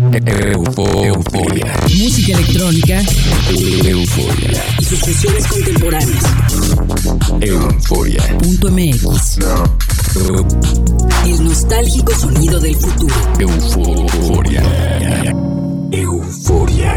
Euforia. Música electrónica. Euforia. Y sus contemporáneas. Euforia. Punto MX. El nostálgico sonido del futuro. Euforia. Euforia.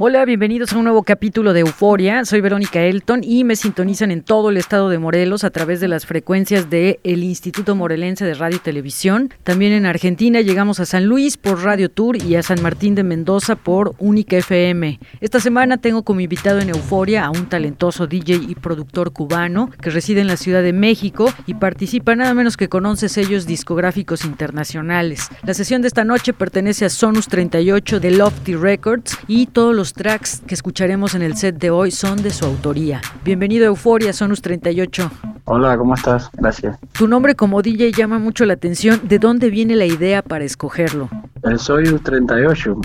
Hola, bienvenidos a un nuevo capítulo de Euforia. Soy Verónica Elton y me sintonizan en todo el estado de Morelos a través de las frecuencias del el Instituto Morelense de Radio y Televisión. También en Argentina llegamos a San Luis por Radio Tour y a San Martín de Mendoza por Única FM. Esta semana tengo como invitado en Euforia a un talentoso DJ y productor cubano que reside en la Ciudad de México y participa nada menos que con 11 sellos discográficos internacionales. La sesión de esta noche pertenece a Sonus 38 de Lofty Records y todos los tracks que escucharemos en el set de hoy son de su autoría. Bienvenido a Euforia, Sonus 38. Hola, ¿cómo estás? Gracias. Tu nombre como DJ llama mucho la atención. ¿De dónde viene la idea para escogerlo? El Soyuz 38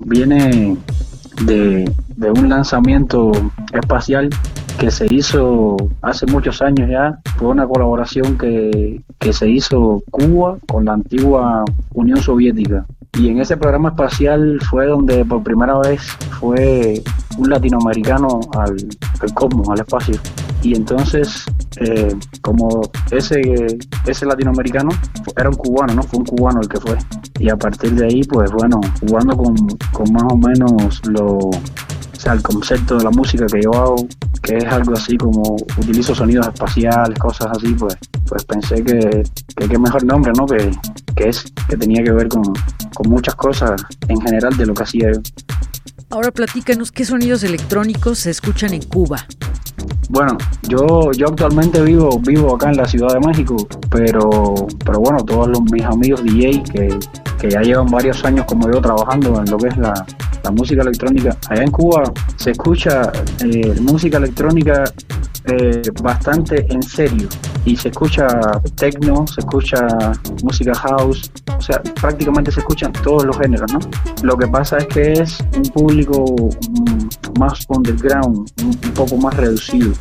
viene de, de un lanzamiento espacial que se hizo hace muchos años ya. Fue una colaboración que, que se hizo Cuba con la antigua Unión Soviética. Y en ese programa espacial fue donde por primera vez fue un latinoamericano al, al cosmos, al espacio. Y entonces, eh, como ese, ese latinoamericano era un cubano, ¿no? Fue un cubano el que fue. Y a partir de ahí, pues bueno, jugando con, con más o menos lo, sea, el concepto de la música que yo hago, que es algo así como utilizo sonidos espaciales, cosas así, pues, pues pensé que, que qué mejor nombre, ¿no? Que, que es, que tenía que ver con, con muchas cosas en general de lo que hacía yo. Ahora platícanos qué sonidos electrónicos se escuchan en Cuba. Bueno, yo, yo actualmente vivo, vivo acá en la Ciudad de México, pero, pero bueno, todos los, mis amigos DJ que, que ya llevan varios años como yo trabajando en lo que es la, la música electrónica. Allá en Cuba se escucha eh, música electrónica eh, bastante en serio y se escucha techno, se escucha música house, o sea, prácticamente se escuchan todos los géneros, ¿no? Lo que pasa es que es un público mm, más underground, un, poco más reducido,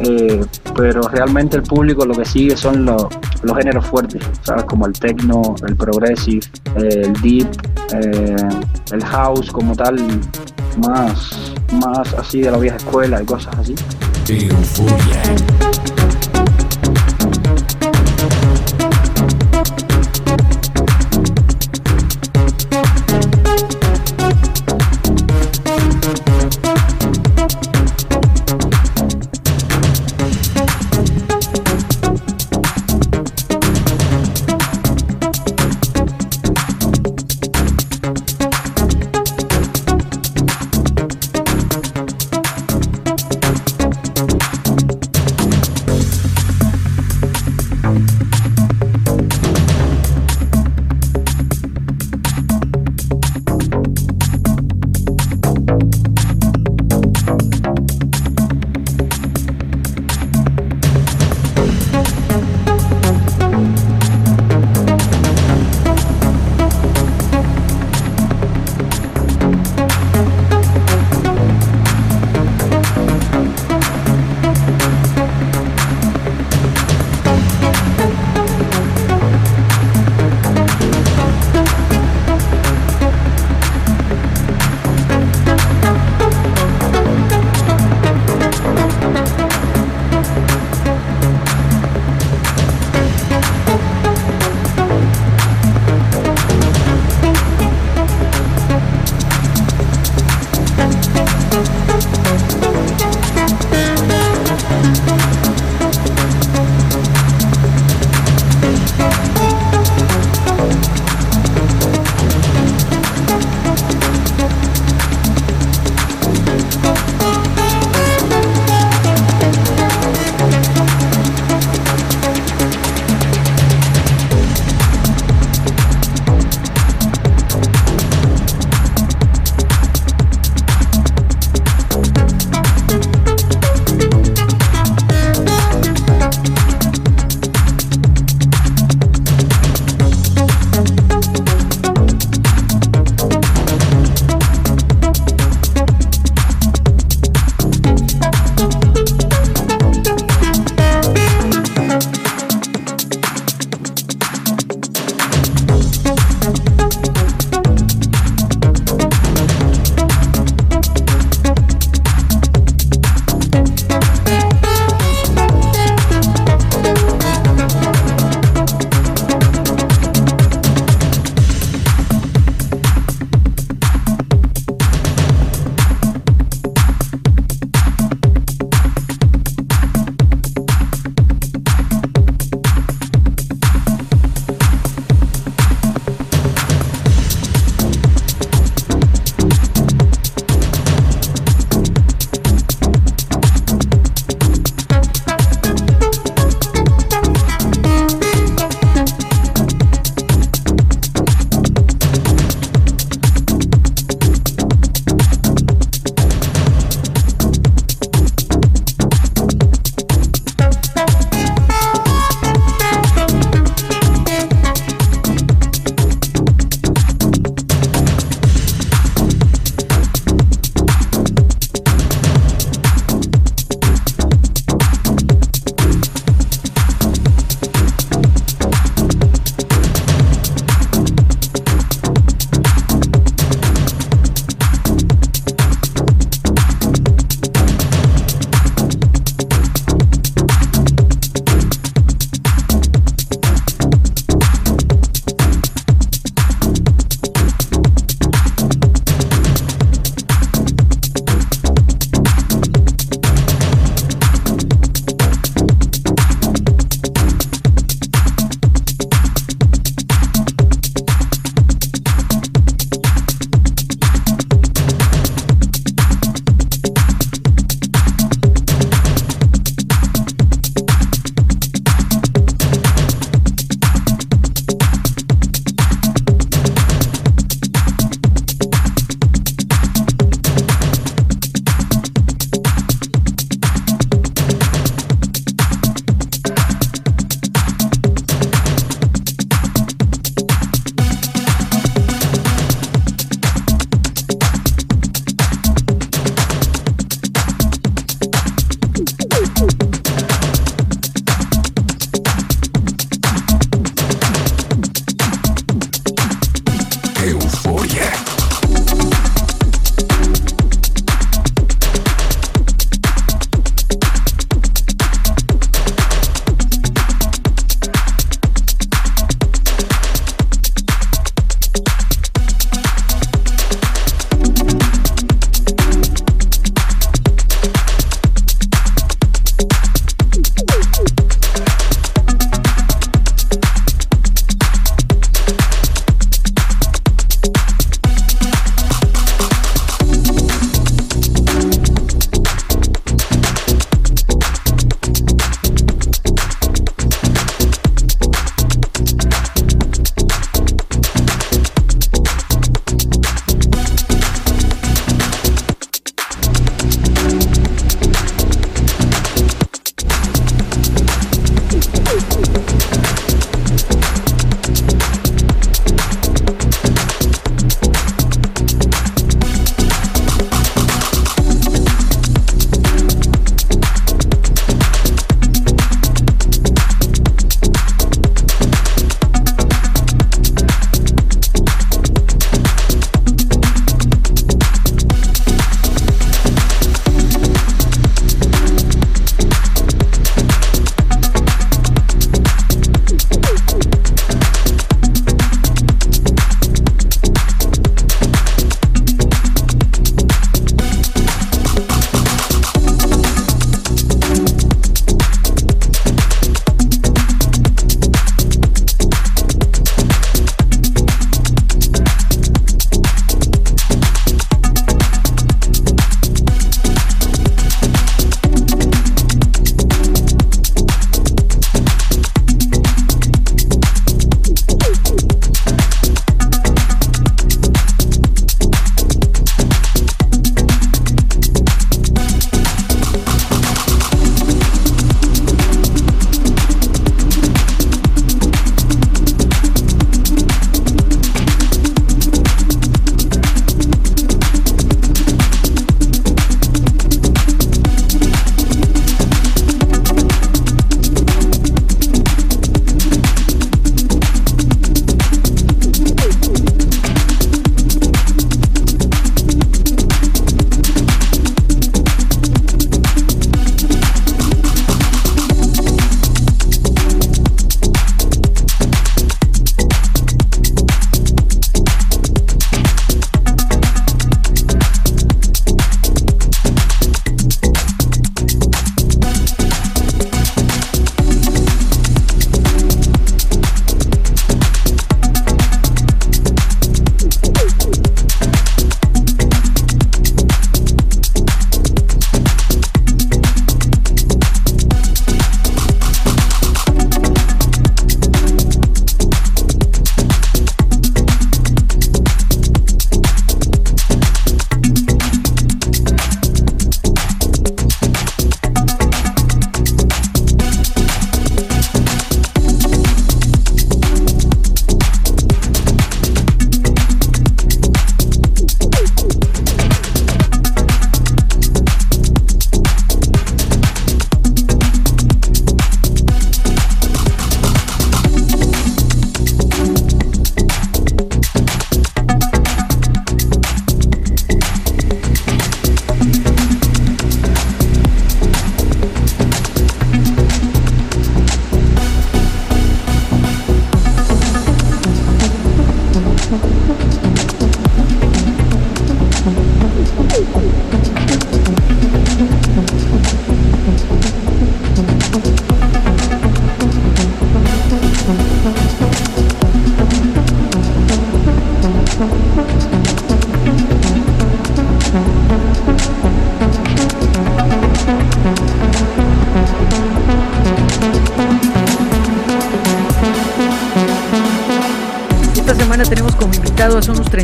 eh, pero realmente el público lo que sigue son los, los géneros fuertes, ¿sabes? Como el techno, el progressive, el deep, eh, el house como tal, más, más así de la vieja escuela y cosas así.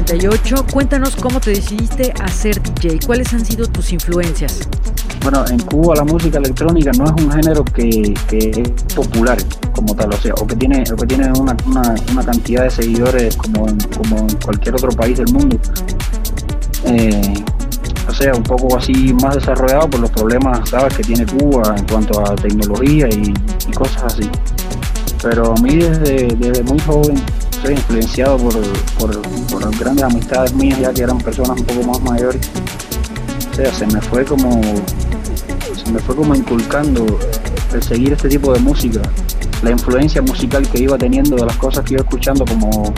38. Cuéntanos cómo te decidiste a ser DJ. ¿Cuáles han sido tus influencias? Bueno, en Cuba la música electrónica no es un género que, es popular como tal, o sea, o que tiene, o que tiene una, cantidad de seguidores como en, como en cualquier otro país del mundo. Eh, o sea, un poco así más desarrollado por los problemas, ¿sabes?, que tiene Cuba en cuanto a tecnología y, cosas así. Pero a mí desde, desde muy joven soy influenciado por, por, grandes amistades mías, ya que eran personas un poco más mayores. O sea, se me fue como se me fue como inculcando el seguir este tipo de música, la influencia musical que iba teniendo de las cosas que iba escuchando como,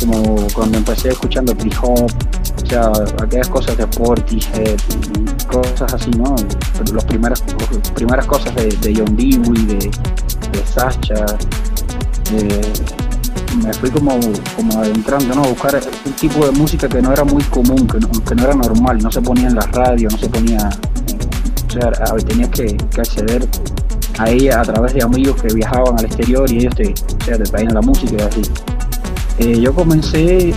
como cuando empecé escuchando hip hop, o sea, aquellas cosas de Portishead y cosas así, ¿no? Las primeras, primeras cosas de, John Dewey, de, de Sacha, me fui como, como adentrando, ¿no? A buscar un tipo de música que no era muy común, que no, que no era normal, no se ponía en la radio, no se ponía, o sea, tenías que, acceder a ella a través de amigos que viajaban al exterior y ellos te, o sea, te traían la música y así. Eh, yo comencé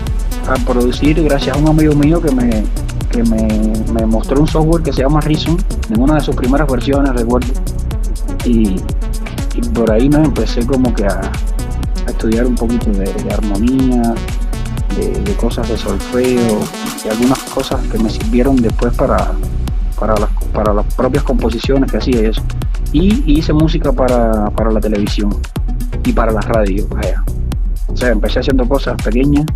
a producir gracias a un amigo mío que me, que me, mostró un software que se llama Reason, en una de sus primeras versiones, recuerdo. Y, por ahí me empecé como que a, estudiar un poquito de, armonía, de, cosas de solfeo y algunas cosas que me sirvieron después para, para, las, para las propias composiciones que hacía eso. Y hice música para, para la televisión y para la radio. O sea, empecé haciendo cosas pequeñas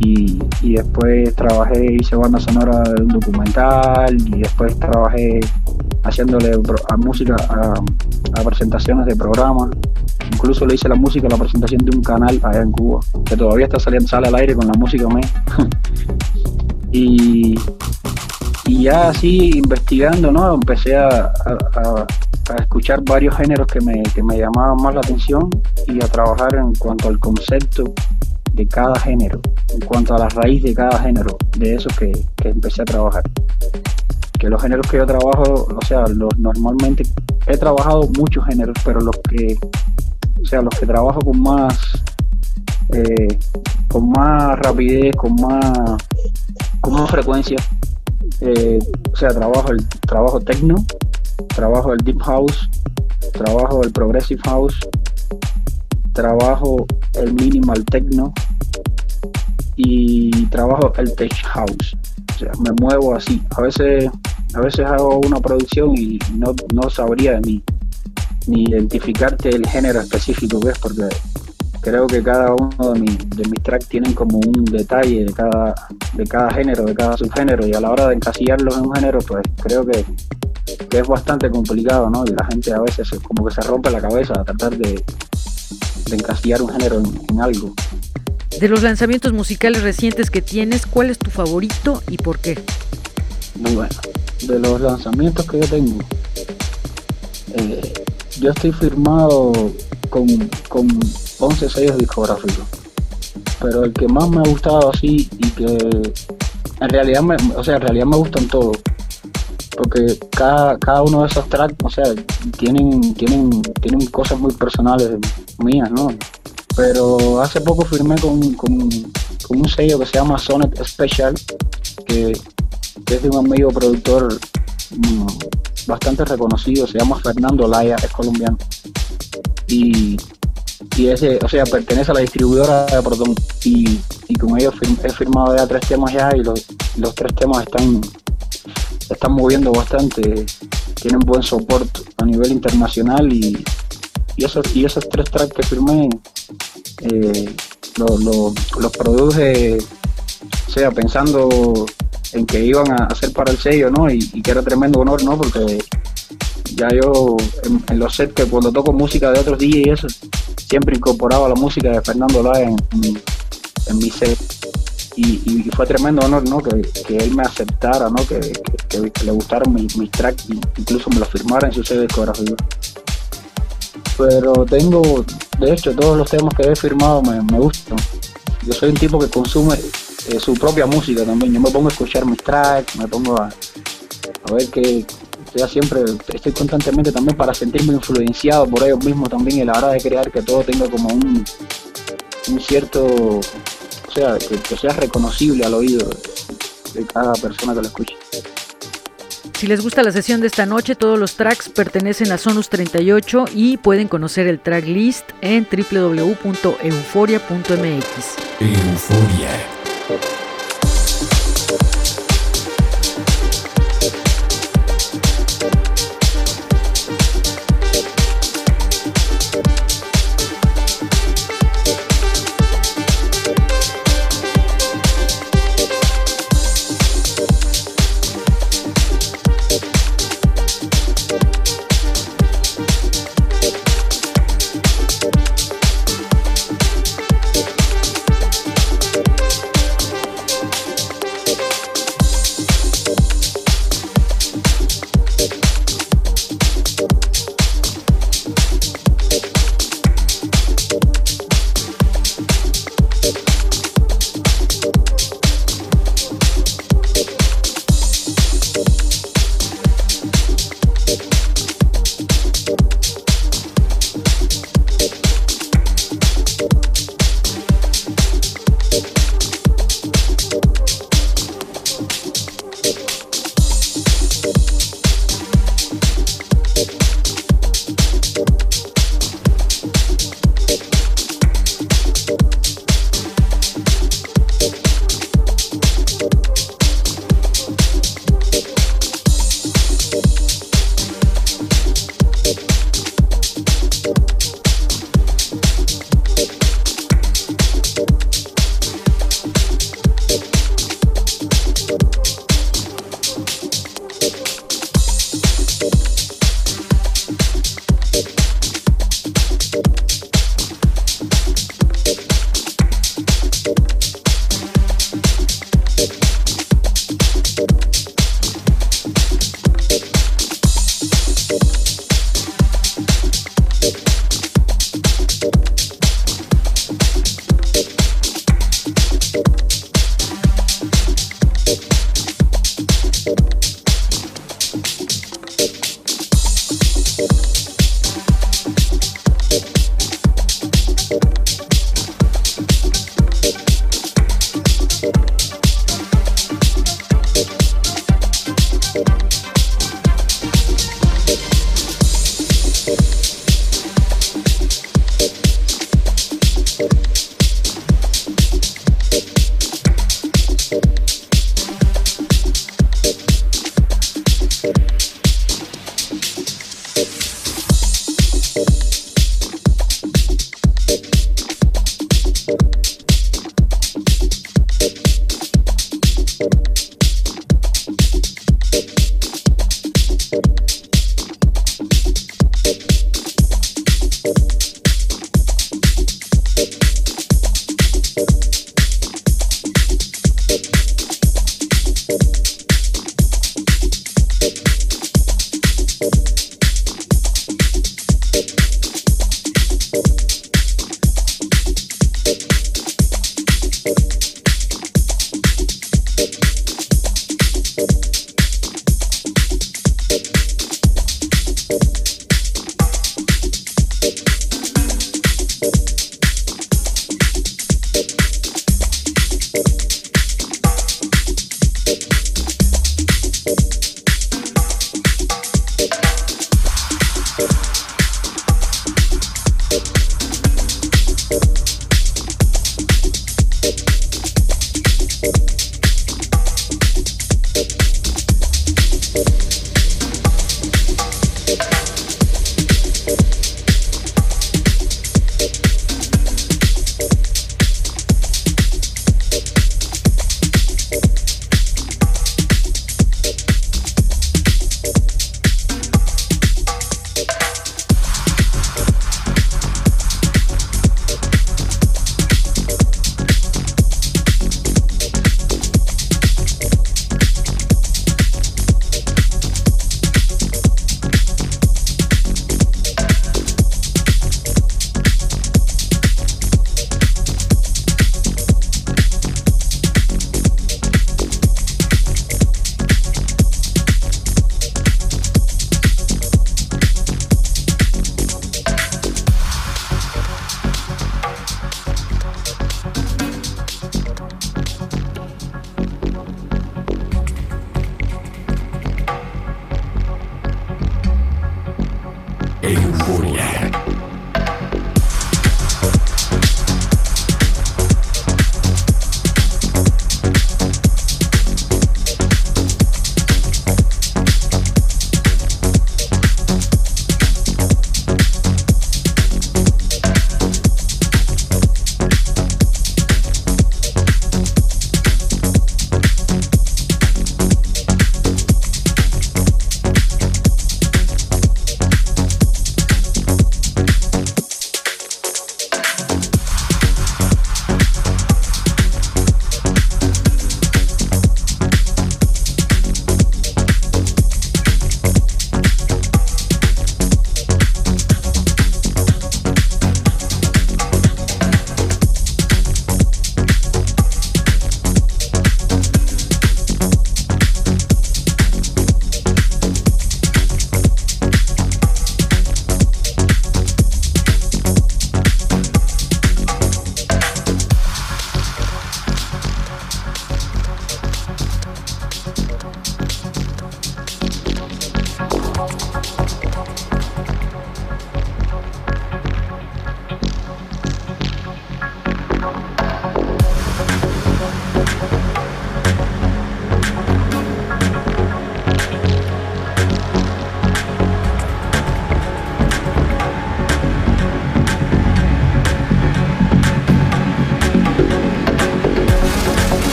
y, después trabajé, hice banda sonora de un documental y después trabajé haciéndole a música a, presentaciones de programas. Incluso le hice la música a la presentación de un canal allá en Cuba, que todavía está saliendo, sale al aire con la música mía. y, y ya así investigando, ¿no? Empecé a, escuchar varios géneros que me, que me llamaban más la atención y a trabajar en cuanto al concepto de cada género, en cuanto a la raíz de cada género, de eso que, empecé a trabajar. Que los géneros que yo trabajo, o sea, los, normalmente he trabajado muchos géneros, pero los que, o sea, los que trabajo con más, eh, con más rapidez, con más, con más frecuencia, eh, o sea, trabajo el trabajo techno, trabajo el deep house, trabajo el progressive house, trabajo el minimal techno y trabajo el tech house. Me muevo así. A veces, a veces hago una producción y no, no sabría ni, ni identificarte el género específico que es, porque creo que cada uno de, de mis tracks tienen como un detalle de cada, de cada género, de cada subgénero, y a la hora de encasillarlos en un género, pues creo que, que es bastante complicado, ¿no? Y la gente a veces como que se rompe la cabeza a tratar de, de encasillar un género en, algo. De los lanzamientos musicales recientes que tienes, ¿cuál es tu favorito y por qué? Muy bueno. De los lanzamientos que yo tengo, eh, yo estoy firmado con, con 11 sellos discográficos. Pero el que más me ha gustado así y que en realidad me, o sea, en realidad me gustan todos. Porque cada, cada uno de esos tracks, o sea, tienen, tienen, tienen cosas muy personales mías, ¿no? Pero hace poco firmé con, un sello que se llama Sonet Special, que, es de un amigo productor mm, bastante reconocido, se llama Fernando Laya, es colombiano. Y, ese, o sea, pertenece a la distribuidora de Proton y, con ellos he firmado ya tres temas ya y los, los tres temas están, están moviendo bastante, tienen buen soporte a nivel internacional y, y esos, y esos tres tracks que firmé eh, los produje, o sea, pensando en que iban a hacer para el sello, ¿no? Y, que era tremendo honor, ¿no? Porque ya yo en, los sets que cuando toco música de otros DJs siempre incorporaba la música de Fernando Laya en, en, mi set. Y, fue tremendo honor, ¿no? Que, él me aceptara, ¿no? Que, le gustaron mis, mis tracks, incluso me lo firmara en su sello discográfico pero tengo, de hecho, todos los temas que he firmado me, gustan. Yo soy un tipo que consume eh, su propia música también. Yo me pongo a escuchar mis tracks, me pongo a, a ver que ya siempre estoy constantemente también para sentirme influenciado por ellos mismos también y la hora de crear que todo tenga como un, un cierto sea, que, que sea reconocible al oído de cada persona que lo escuche. Si les gusta la sesión de esta noche, todos los tracks pertenecen a Sonus 38 y pueden conocer el track list en www.euforia.mx. Euforia. Euforia.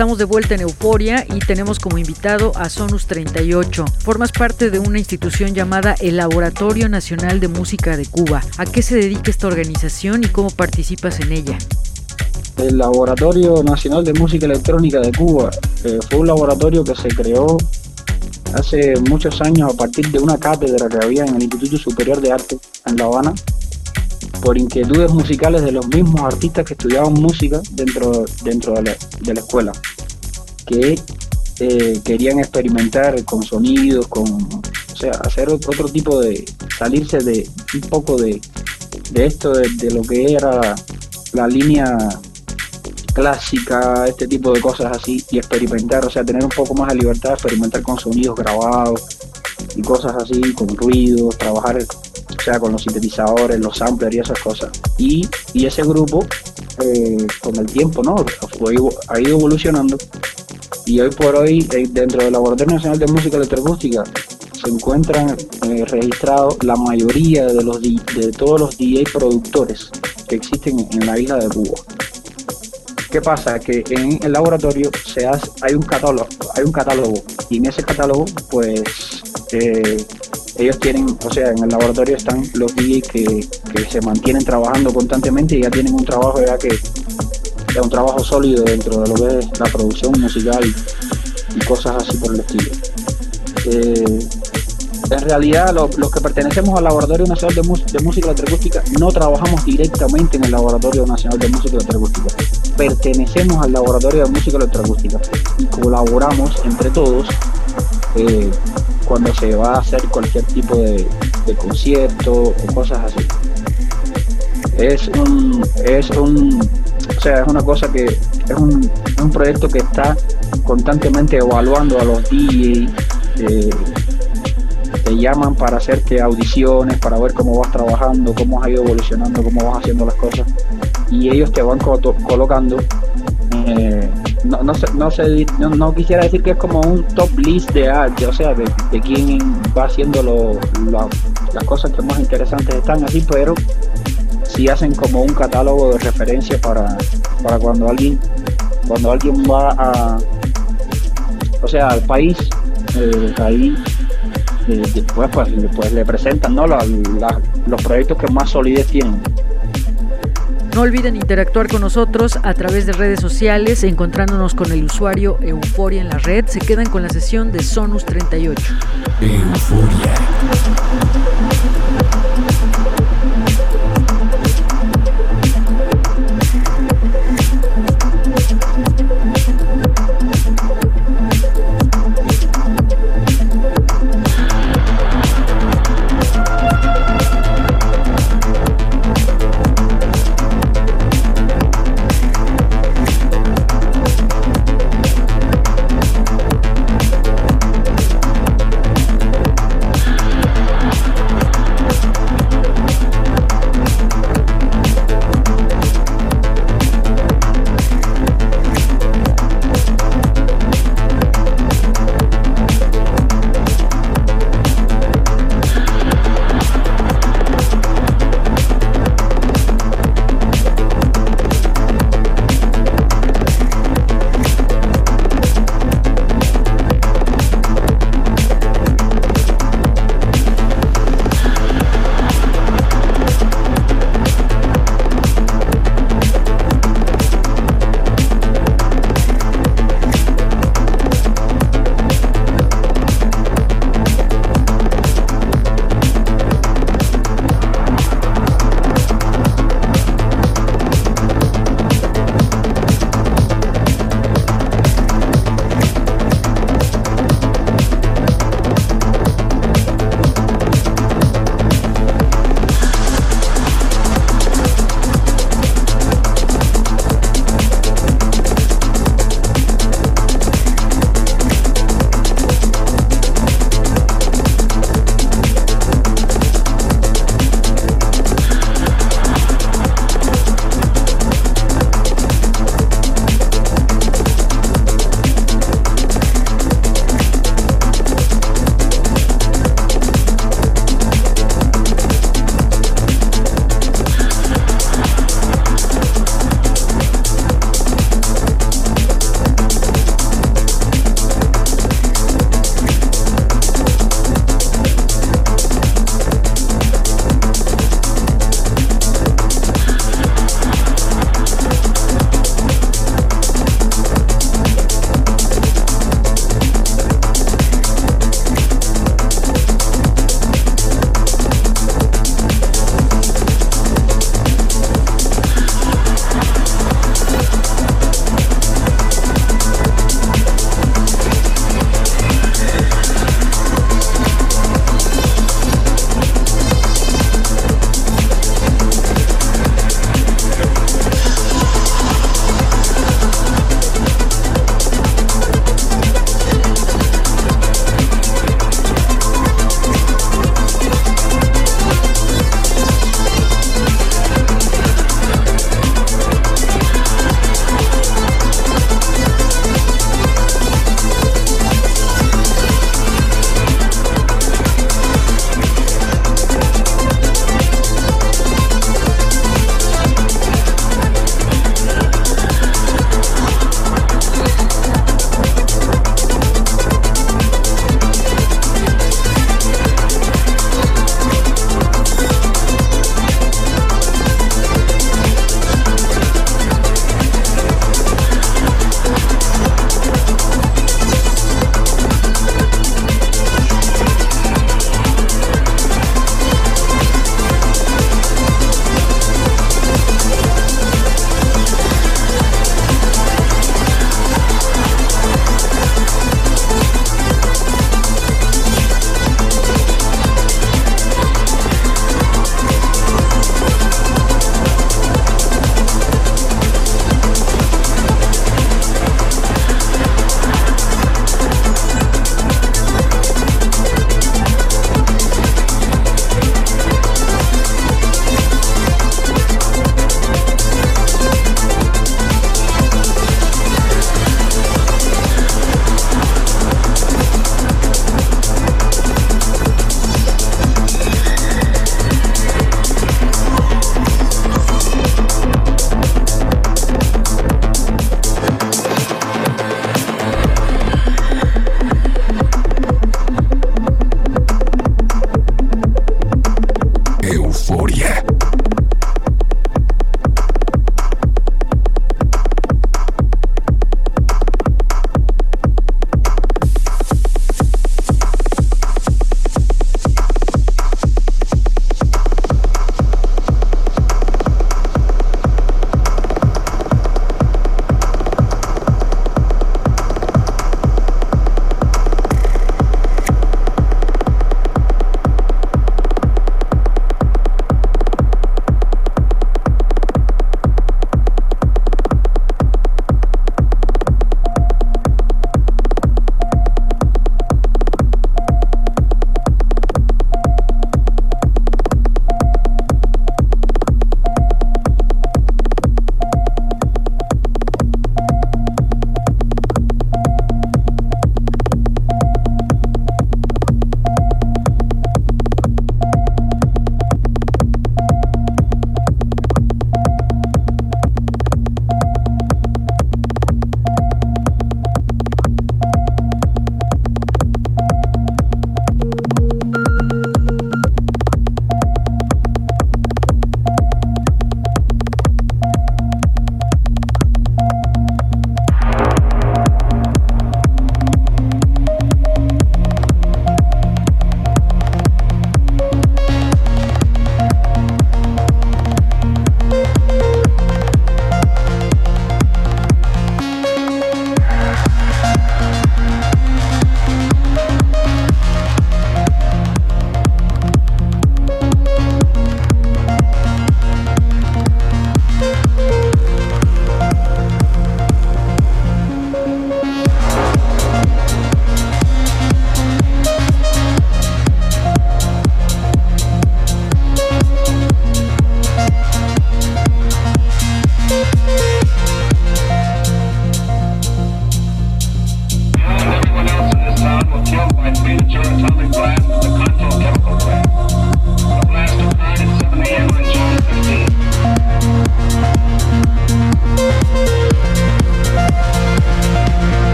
Estamos de vuelta en Euforia y tenemos como invitado a Sonus 38. Formas parte de una institución llamada el Laboratorio Nacional de Música de Cuba. ¿A qué se dedica esta organización y cómo participas en ella? El Laboratorio Nacional de Música Electrónica de Cuba eh, fue un laboratorio que se creó hace muchos años a partir de una cátedra que había en el Instituto Superior de Arte en La Habana por inquietudes musicales de los mismos artistas que estudiaban música dentro, dentro de, la, escuela, que eh, querían experimentar con sonidos, con, o sea, hacer otro tipo de, salirse de un poco de, esto, de, lo que era la línea clásica, este tipo de cosas así, y experimentar, o sea, tener un poco más de libertad, experimentar con sonidos grabados y cosas así, con ruidos, trabajar o sea, con los sintetizadores, los samplers y esas cosas. Y, ese grupo, eh, con el tiempo, ¿no? ha ido evolucionando y hoy por hoy, eh, dentro del Laboratorio Nacional de Música Electroacústica, se encuentran eh, registrados la mayoría de, los, de todos los DJ productores que existen en la isla de Cuba. ¿Qué pasa? Que en el laboratorio se hace, hay un catálogo, hay un catálogo y en ese catálogo, pues ellos tienen, o sea, en el laboratorio están los DJs que, se mantienen trabajando constantemente y ya tienen un trabajo ya que es un trabajo sólido dentro de lo que es la producción musical y cosas así por el estilo. Eh, en realidad, los que pertenecemos al Laboratorio Nacional de, Música Electroacústica no trabajamos directamente en el Laboratorio Nacional de Música Electroacústica. Pertenecemos al Laboratorio de Música Electroacústica y colaboramos entre todos eh, cuando se va a hacer cualquier tipo de, concierto o cosas así. Es un, es un, o sea, es una cosa que es un, proyecto que está constantemente evaluando a los DJs, eh, te llaman para hacerte audiciones, para ver cómo vas trabajando, cómo has ido evolucionando, cómo vas haciendo las cosas, y ellos te van colocando eh, no, no, no, no, quisiera decir que es como un top list de arte, o sea, de, de quién va haciendo las cosas que más interesantes están así, pero sí hacen como un catálogo de referencia para, para cuando alguien cuando alguien va a o sea al país eh, ahí eh, después pues, pues, le presentan ¿no? los proyectos que más solidez tienen no olviden interactuar con nosotros a través de redes sociales, encontrándonos con el usuario Euforia en la red. Se quedan con la sesión de Sonus 38. Euforia.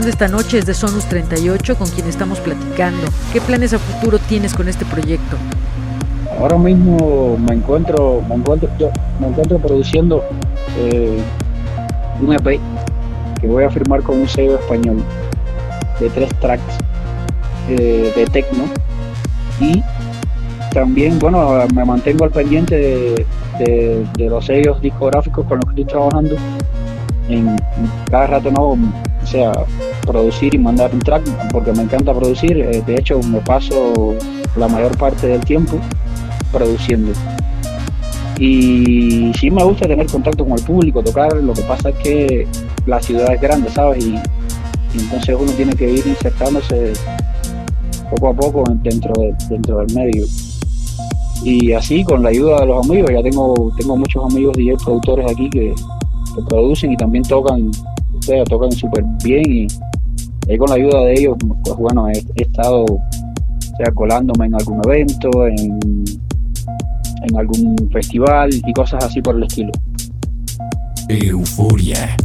De esta noche es de Sonus 38 con quien estamos platicando. ¿Qué planes a futuro tienes con este proyecto? Ahora mismo me encuentro, me encuentro, yo, me encuentro produciendo eh, un EP que voy a firmar con un sello español de tres tracks eh, de techno y también, bueno, me mantengo al pendiente de, los sellos discográficos con los que estoy trabajando. En, cada rato no, o sea, producir y mandar un track, porque me encanta producir. Eh, de hecho, me paso la mayor parte del tiempo produciendo. Y sí me gusta tener contacto con el público, tocar. Lo que pasa es que la ciudad es grande, ¿sabes? Y, entonces uno tiene que ir insertándose poco a poco dentro, dentro del medio. Y así, con la ayuda de los amigos, ya tengo, tengo muchos amigos DJ productores aquí que, producen y también tocan, o sea, tocan súper bien y, con la ayuda de ellos, pues bueno, he, estado sea, colándome en algún evento, en, en algún festival y cosas así por el estilo. Euforia.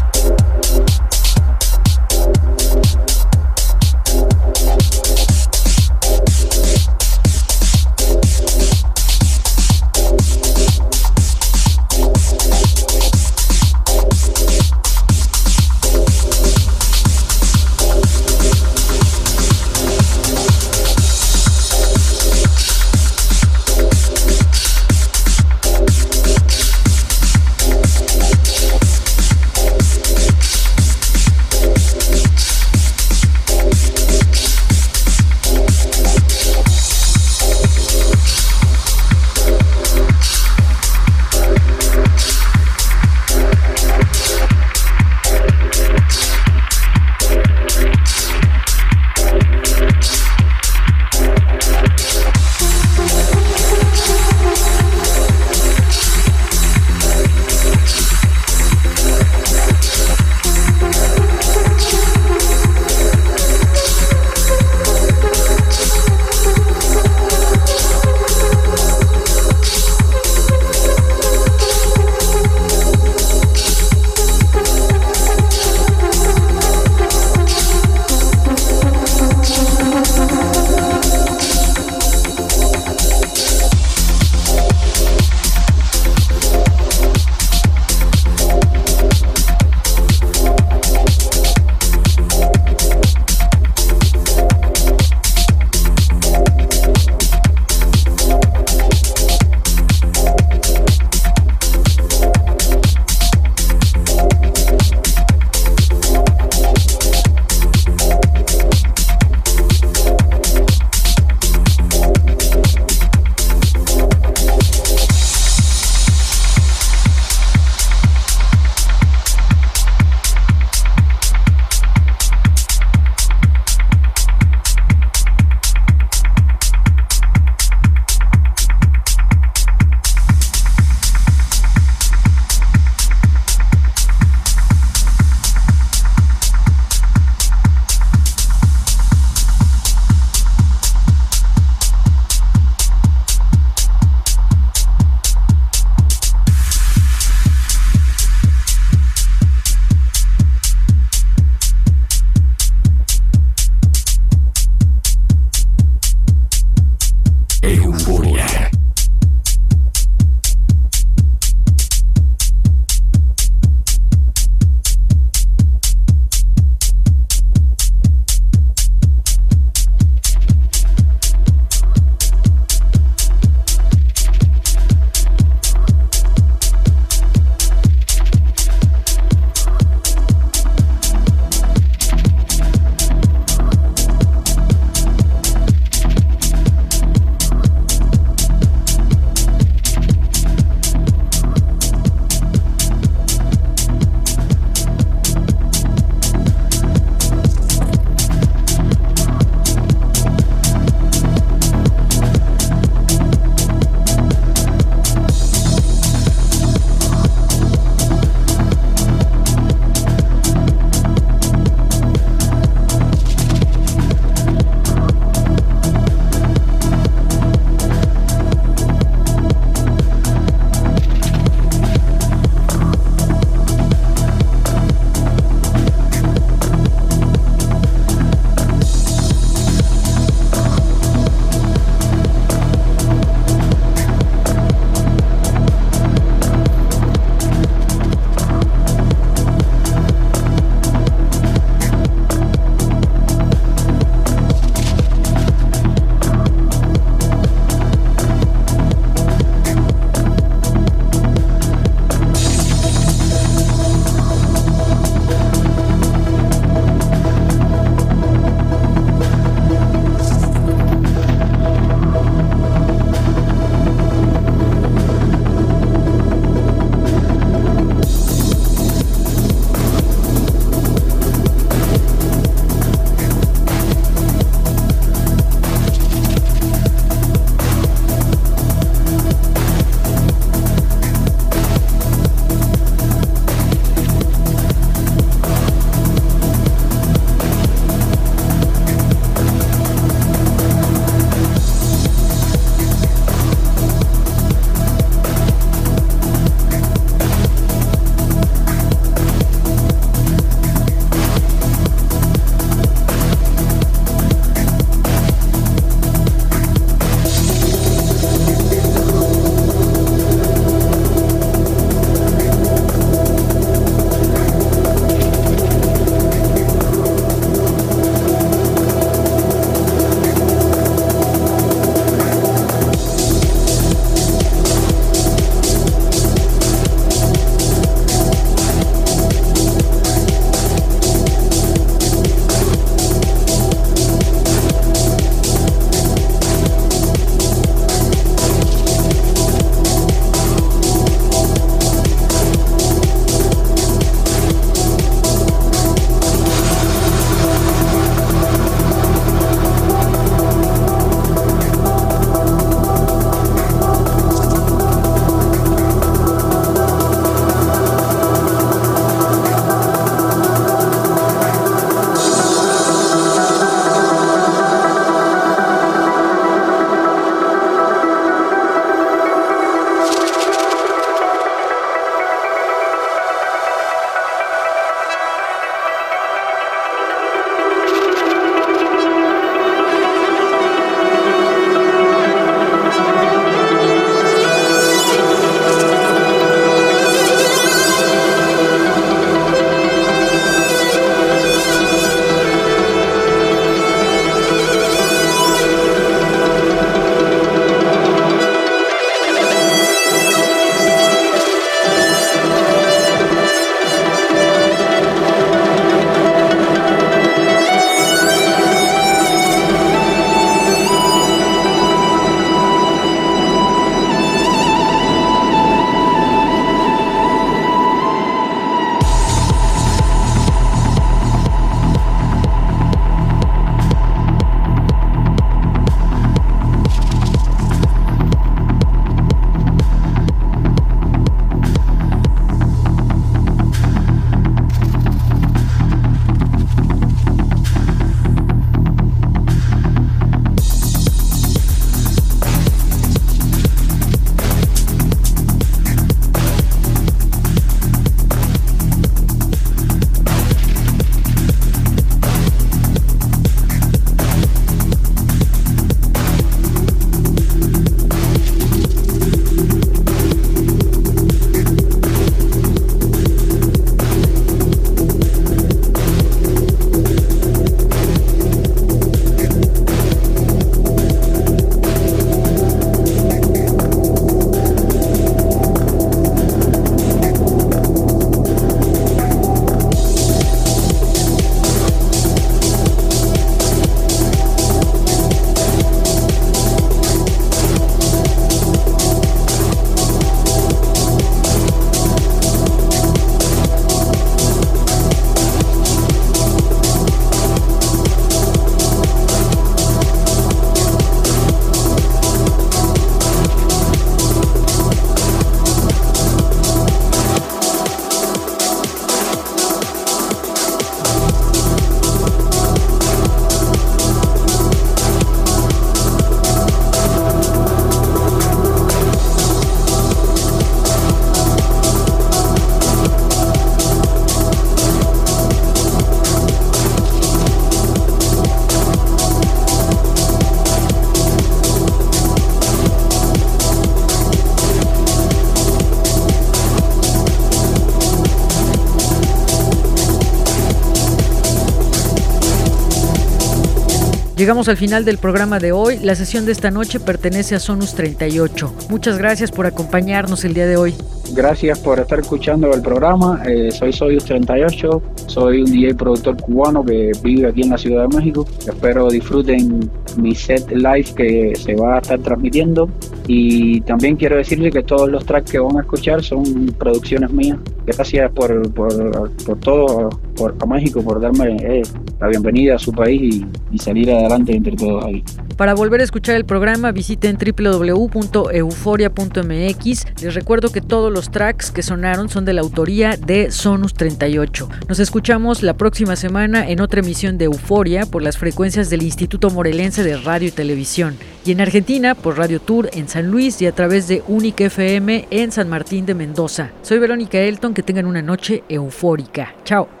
Llegamos al final del programa de hoy. La sesión de esta noche pertenece a Sonus 38. Muchas gracias por acompañarnos el día de hoy. Gracias por estar escuchando el programa. Eh, soy Soyuz 38, soy un DJ productor cubano que vive aquí en la Ciudad de México. Espero disfruten mi set live que se va a estar transmitiendo. Y también quiero decirles que todos los tracks que van a escuchar son producciones mías. Gracias por, por, por todo, por a México, por darme eh, la bienvenida a su país y salir adelante entre todos ahí. Para volver a escuchar el programa, visiten www.euforia.mx. Les recuerdo que todos los tracks que sonaron son de la autoría de Sonus 38. Nos escuchamos la próxima semana en otra emisión de Euforia por las frecuencias del Instituto Morelense de Radio y Televisión. Y en Argentina por Radio Tour en San Luis y a través de Única FM en San Martín de Mendoza. Soy Verónica Elton, que tengan una noche eufórica. Chao.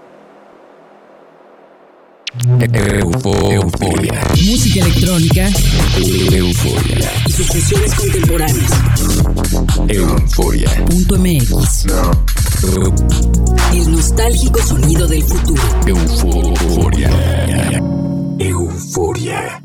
Euforia. Música electrónica Euforia. y sus fusiones contemporáneas. Euforia. Punto MX. El nostálgico sonido del futuro. Euforia. Euforia.